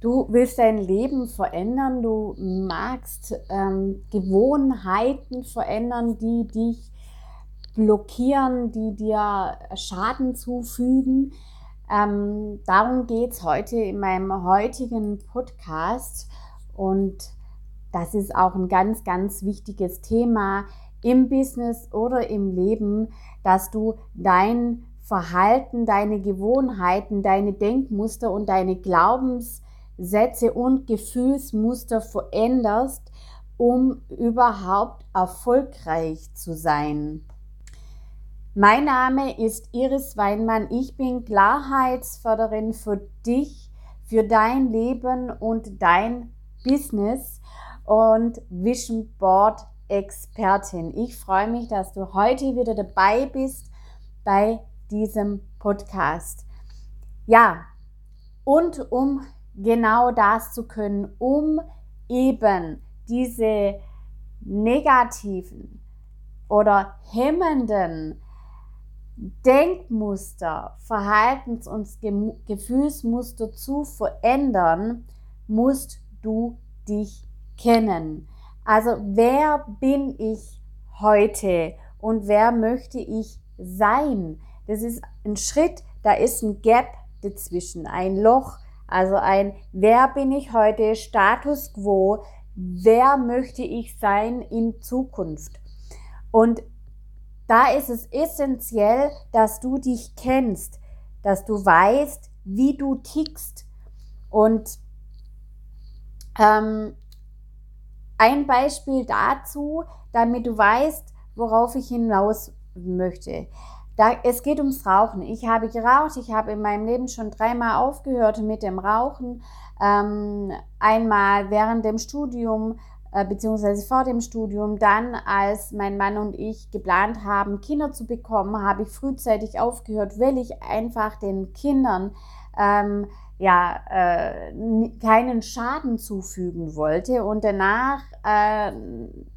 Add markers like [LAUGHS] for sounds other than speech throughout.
Du willst dein Leben verändern, du magst ähm, Gewohnheiten verändern, die dich blockieren, die dir Schaden zufügen. Ähm, darum geht es heute in meinem heutigen Podcast und das ist auch ein ganz, ganz wichtiges Thema im Business oder im Leben, dass du dein Verhalten, deine Gewohnheiten, deine Denkmuster und deine Glaubens Sätze und Gefühlsmuster veränderst, um überhaupt erfolgreich zu sein. Mein Name ist Iris Weinmann. Ich bin Klarheitsförderin für dich, für dein Leben und dein Business und Vision Board Expertin. Ich freue mich, dass du heute wieder dabei bist bei diesem Podcast. Ja, und um genau das zu können, um eben diese negativen oder hemmenden Denkmuster, Verhaltens- und Gefühlsmuster zu verändern, musst du dich kennen. Also wer bin ich heute und wer möchte ich sein? Das ist ein Schritt, da ist ein Gap dazwischen, ein Loch, also ein Wer bin ich heute, Status quo, wer möchte ich sein in Zukunft. Und da ist es essentiell, dass du dich kennst, dass du weißt, wie du tickst. Und ähm, ein Beispiel dazu, damit du weißt, worauf ich hinaus möchte. Da, es geht ums Rauchen. Ich habe geraucht, ich habe in meinem Leben schon dreimal aufgehört mit dem Rauchen. Ähm, einmal während dem Studium äh, beziehungsweise vor dem Studium. Dann, als mein Mann und ich geplant haben, Kinder zu bekommen, habe ich frühzeitig aufgehört, weil ich einfach den Kindern ähm, ja, äh, keinen Schaden zufügen wollte. Und danach äh,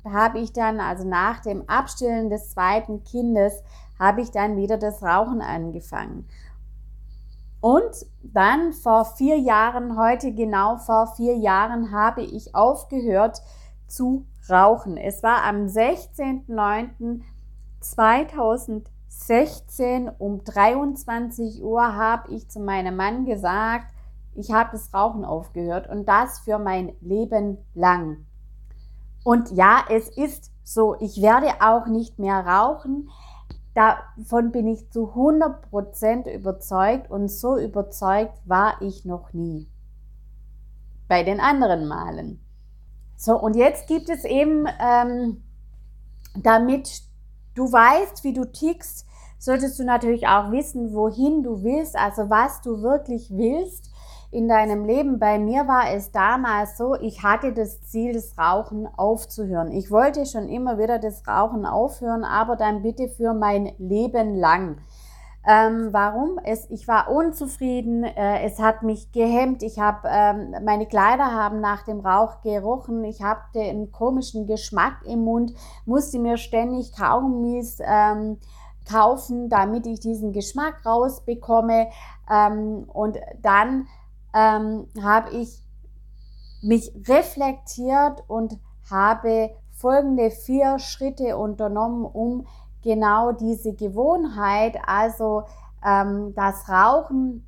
habe ich dann, also nach dem Abstillen des zweiten Kindes, habe ich dann wieder das Rauchen angefangen. Und dann vor vier Jahren, heute genau vor vier Jahren, habe ich aufgehört zu rauchen. Es war am 16.09.2016 um 23 Uhr habe ich zu meinem Mann gesagt, ich habe das Rauchen aufgehört und das für mein Leben lang. Und ja, es ist so, ich werde auch nicht mehr rauchen. Davon bin ich zu 100% überzeugt und so überzeugt war ich noch nie. Bei den anderen Malen. So, und jetzt gibt es eben, ähm, damit du weißt, wie du tickst, solltest du natürlich auch wissen, wohin du willst, also was du wirklich willst in deinem Leben. Bei mir war es damals so, ich hatte das Ziel, das Rauchen aufzuhören. Ich wollte schon immer wieder das Rauchen aufhören, aber dann bitte für mein Leben lang. Ähm, warum? Es, ich war unzufrieden, äh, es hat mich gehemmt, ich habe, ähm, meine Kleider haben nach dem Rauch gerochen, ich hatte einen komischen Geschmack im Mund, musste mir ständig Kaugummis ähm, kaufen, damit ich diesen Geschmack rausbekomme. Ähm, und dann ähm, habe ich mich reflektiert und habe folgende vier Schritte unternommen, um genau diese Gewohnheit, also ähm, das Rauchen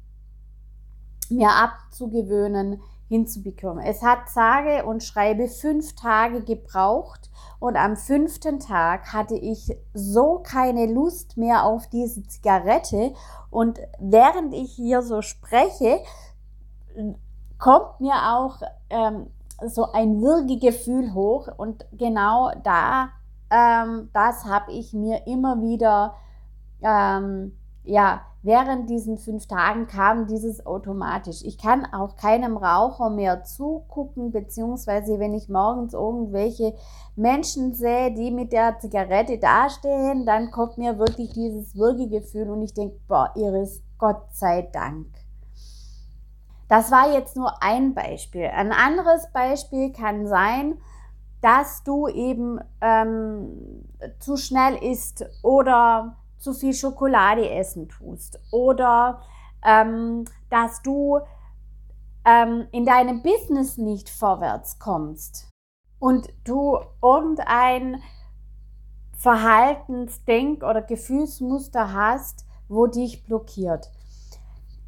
mir abzugewöhnen, hinzubekommen. Es hat sage und schreibe fünf Tage gebraucht und am fünften Tag hatte ich so keine Lust mehr auf diese Zigarette und während ich hier so spreche, kommt mir auch ähm, so ein Würgegefühl hoch und genau da, ähm, das habe ich mir immer wieder, ähm, ja, während diesen fünf Tagen kam dieses automatisch. Ich kann auch keinem Raucher mehr zugucken, beziehungsweise wenn ich morgens irgendwelche Menschen sehe, die mit der Zigarette dastehen, dann kommt mir wirklich dieses Würgegefühl und ich denke, boah, Iris, Gott sei Dank. Das war jetzt nur ein Beispiel. Ein anderes Beispiel kann sein, dass du eben ähm, zu schnell isst oder zu viel Schokolade essen tust oder ähm, dass du ähm, in deinem Business nicht vorwärts kommst und du irgendein Verhaltens-, Denk- oder Gefühlsmuster hast, wo dich blockiert.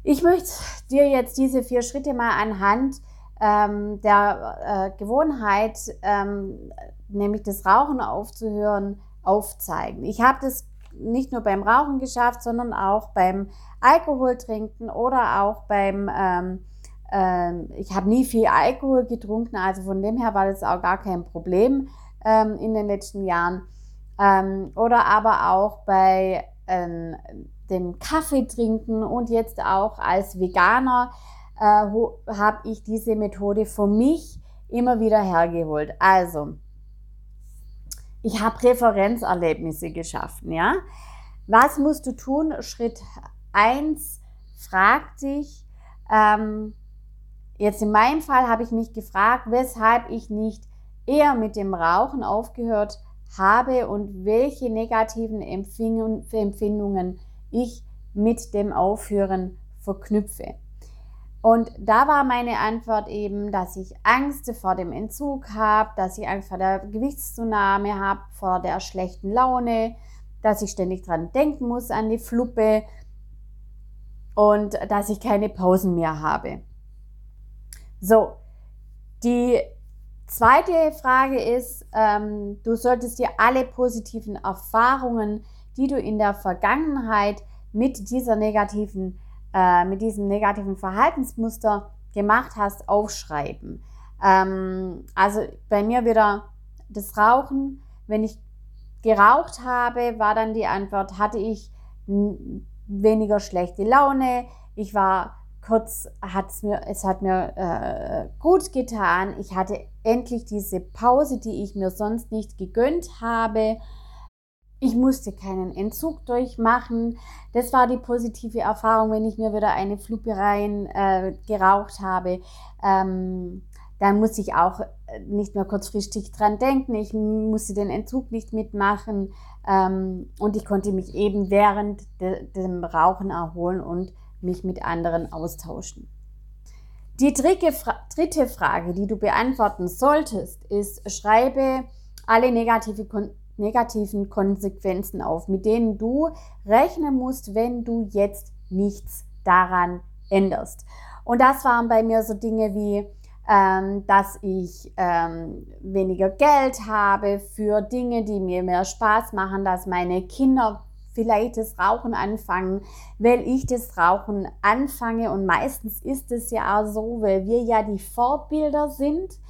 Ich möchte dir jetzt diese vier Schritte mal anhand ähm, der äh, Gewohnheit, ähm, nämlich das Rauchen aufzuhören, aufzeigen. Ich habe das nicht nur beim Rauchen geschafft, sondern auch beim Alkohol trinken oder auch beim, ähm, ähm, ich habe nie viel Alkohol getrunken, also von dem her war das auch gar kein Problem ähm, in den letzten Jahren. Ähm, oder aber auch bei ähm, dem Kaffee trinken und jetzt auch als Veganer äh, habe ich diese Methode für mich immer wieder hergeholt. Also, ich habe Referenzerlebnisse geschaffen, ja. Was musst du tun? Schritt eins frag dich, ähm, jetzt in meinem Fall habe ich mich gefragt, weshalb ich nicht eher mit dem Rauchen aufgehört habe und welche negativen Empfindungen ich mit dem Aufhören verknüpfe. Und da war meine Antwort eben, dass ich Angst vor dem Entzug habe, dass ich Angst vor der Gewichtszunahme habe, vor der schlechten Laune, dass ich ständig dran denken muss an die Fluppe und dass ich keine Pausen mehr habe. So, die zweite Frage ist, ähm, du solltest dir alle positiven Erfahrungen, die du in der Vergangenheit mit dieser negativen äh, mit diesem negativen Verhaltensmuster gemacht hast, aufschreiben. Ähm, also bei mir wieder das Rauchen. Wenn ich geraucht habe, war dann die Antwort, hatte ich weniger schlechte Laune. Ich war kurz, hat's mir, es hat mir äh, gut getan. Ich hatte endlich diese Pause, die ich mir sonst nicht gegönnt habe. Ich musste keinen Entzug durchmachen. Das war die positive Erfahrung, wenn ich mir wieder eine Fluppe rein äh, geraucht habe. Ähm, dann musste ich auch äh, nicht mehr kurzfristig dran denken. Ich musste den Entzug nicht mitmachen. Ähm, und ich konnte mich eben während de dem Rauchen erholen und mich mit anderen austauschen. Die dritte, Fra dritte Frage, die du beantworten solltest, ist, schreibe alle negative negativen Konsequenzen auf, mit denen du rechnen musst, wenn du jetzt nichts daran änderst. Und das waren bei mir so Dinge wie, ähm, dass ich ähm, weniger Geld habe für Dinge, die mir mehr Spaß machen, dass meine Kinder vielleicht das Rauchen anfangen, weil ich das Rauchen anfange. Und meistens ist es ja auch so, weil wir ja die Vorbilder sind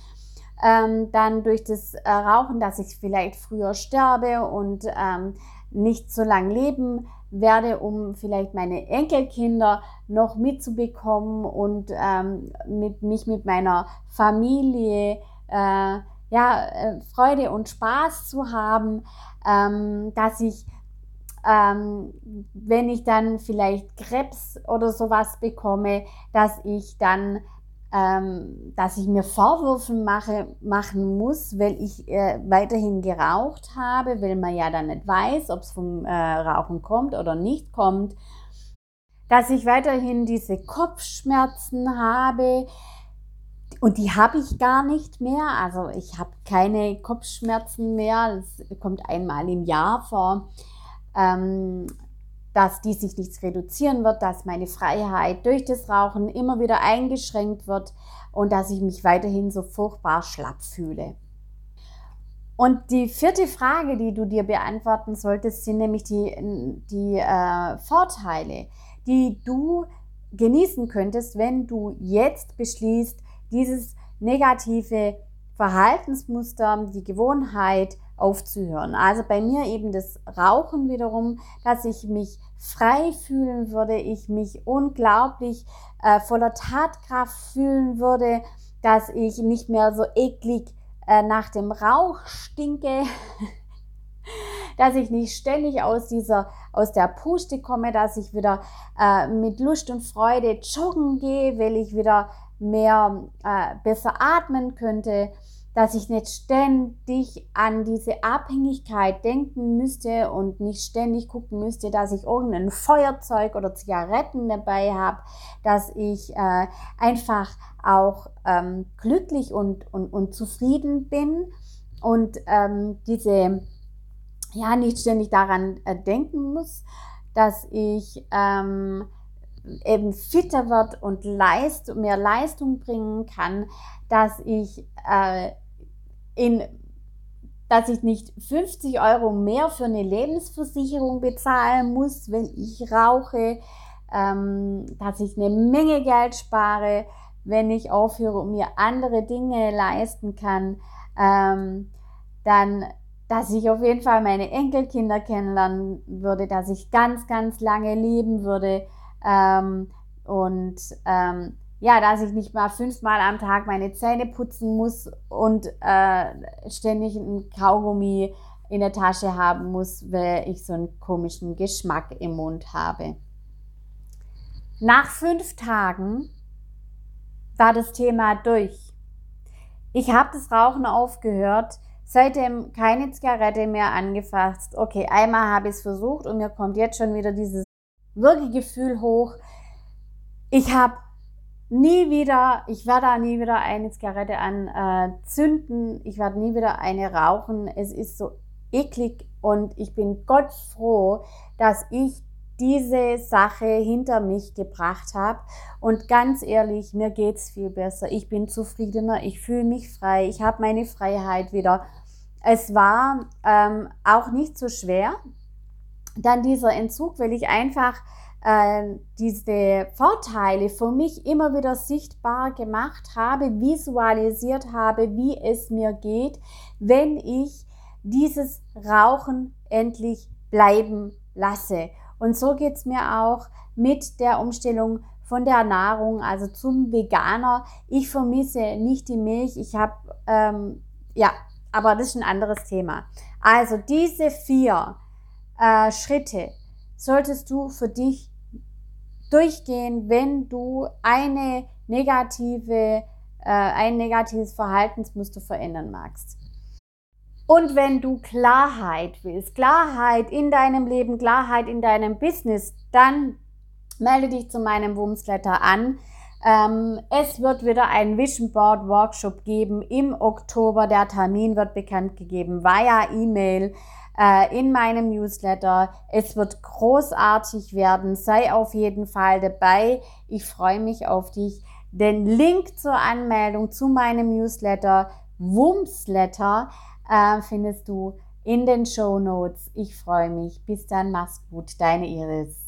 ähm, dann durch das äh, Rauchen, dass ich vielleicht früher sterbe und ähm, nicht so lange leben werde, um vielleicht meine Enkelkinder noch mitzubekommen und ähm, mit, mich mit meiner Familie äh, ja, äh, Freude und Spaß zu haben, ähm, dass ich ähm, wenn ich dann vielleicht Krebs oder sowas bekomme, dass ich dann ähm, dass ich mir Vorwürfe mache, machen muss, weil ich äh, weiterhin geraucht habe, weil man ja dann nicht weiß, ob es vom äh, Rauchen kommt oder nicht kommt, dass ich weiterhin diese Kopfschmerzen habe und die habe ich gar nicht mehr. Also ich habe keine Kopfschmerzen mehr. Das kommt einmal im Jahr vor. Ähm, dass die sich nichts reduzieren wird, dass meine Freiheit durch das Rauchen immer wieder eingeschränkt wird und dass ich mich weiterhin so furchtbar schlapp fühle. Und die vierte Frage, die du dir beantworten solltest, sind nämlich die, die äh, Vorteile, die du genießen könntest, wenn du jetzt beschließt, dieses negative Verhaltensmuster, die Gewohnheit aufzuhören. Also bei mir eben das Rauchen wiederum, dass ich mich frei fühlen würde, ich mich unglaublich äh, voller Tatkraft fühlen würde, dass ich nicht mehr so eklig äh, nach dem Rauch stinke, [LAUGHS] dass ich nicht ständig aus dieser, aus der Puste komme, dass ich wieder äh, mit Lust und Freude joggen gehe, weil ich wieder mehr, äh, besser atmen könnte, dass ich nicht ständig an diese Abhängigkeit denken müsste und nicht ständig gucken müsste, dass ich irgendein Feuerzeug oder Zigaretten dabei habe, dass ich äh, einfach auch ähm, glücklich und, und, und zufrieden bin und ähm, diese, ja, nicht ständig daran äh, denken muss, dass ich ähm, eben fitter wird und Leist mehr Leistung bringen kann, dass ich äh, in dass ich nicht 50 Euro mehr für eine Lebensversicherung bezahlen muss, wenn ich rauche, ähm, dass ich eine Menge Geld spare, wenn ich aufhöre und mir andere Dinge leisten kann, ähm, dann, dass ich auf jeden Fall meine Enkelkinder kennenlernen würde, dass ich ganz, ganz lange leben würde ähm, und ähm, ja, dass ich nicht mal fünfmal am Tag meine Zähne putzen muss und äh, ständig einen Kaugummi in der Tasche haben muss, weil ich so einen komischen Geschmack im Mund habe. Nach fünf Tagen war das Thema durch. Ich habe das Rauchen aufgehört, seitdem keine Zigarette mehr angefasst. Okay, einmal habe ich es versucht und mir kommt jetzt schon wieder dieses Würgegefühl hoch. Ich habe nie wieder, ich werde nie wieder eine Zigarette anzünden, äh, ich werde nie wieder eine rauchen. Es ist so eklig und ich bin Gott froh, dass ich diese Sache hinter mich gebracht habe. Und ganz ehrlich, mir geht's viel besser. Ich bin zufriedener, ich fühle mich frei, ich habe meine Freiheit wieder. Es war ähm, auch nicht so schwer, dann dieser Entzug, weil ich einfach diese Vorteile für mich immer wieder sichtbar gemacht habe, visualisiert habe, wie es mir geht, wenn ich dieses Rauchen endlich bleiben lasse. Und so geht es mir auch mit der Umstellung von der Nahrung, also zum Veganer. Ich vermisse nicht die Milch. Ich habe, ähm, ja, aber das ist ein anderes Thema. Also diese vier äh, Schritte solltest du für dich durchgehen, wenn du eine negative, äh, ein negatives Verhaltensmuster verändern magst. Und wenn du Klarheit willst, Klarheit in deinem Leben, Klarheit in deinem Business, dann melde dich zu meinem Wumsletter an. Ähm, es wird wieder einen Vision Board Workshop geben im Oktober. Der Termin wird bekannt gegeben via E-Mail äh, in meinem Newsletter. Es wird großartig werden. Sei auf jeden Fall dabei. Ich freue mich auf dich. Den Link zur Anmeldung zu meinem Newsletter, Wumsletter, äh, findest du in den Show Notes. Ich freue mich. Bis dann, mach's gut. Deine Iris.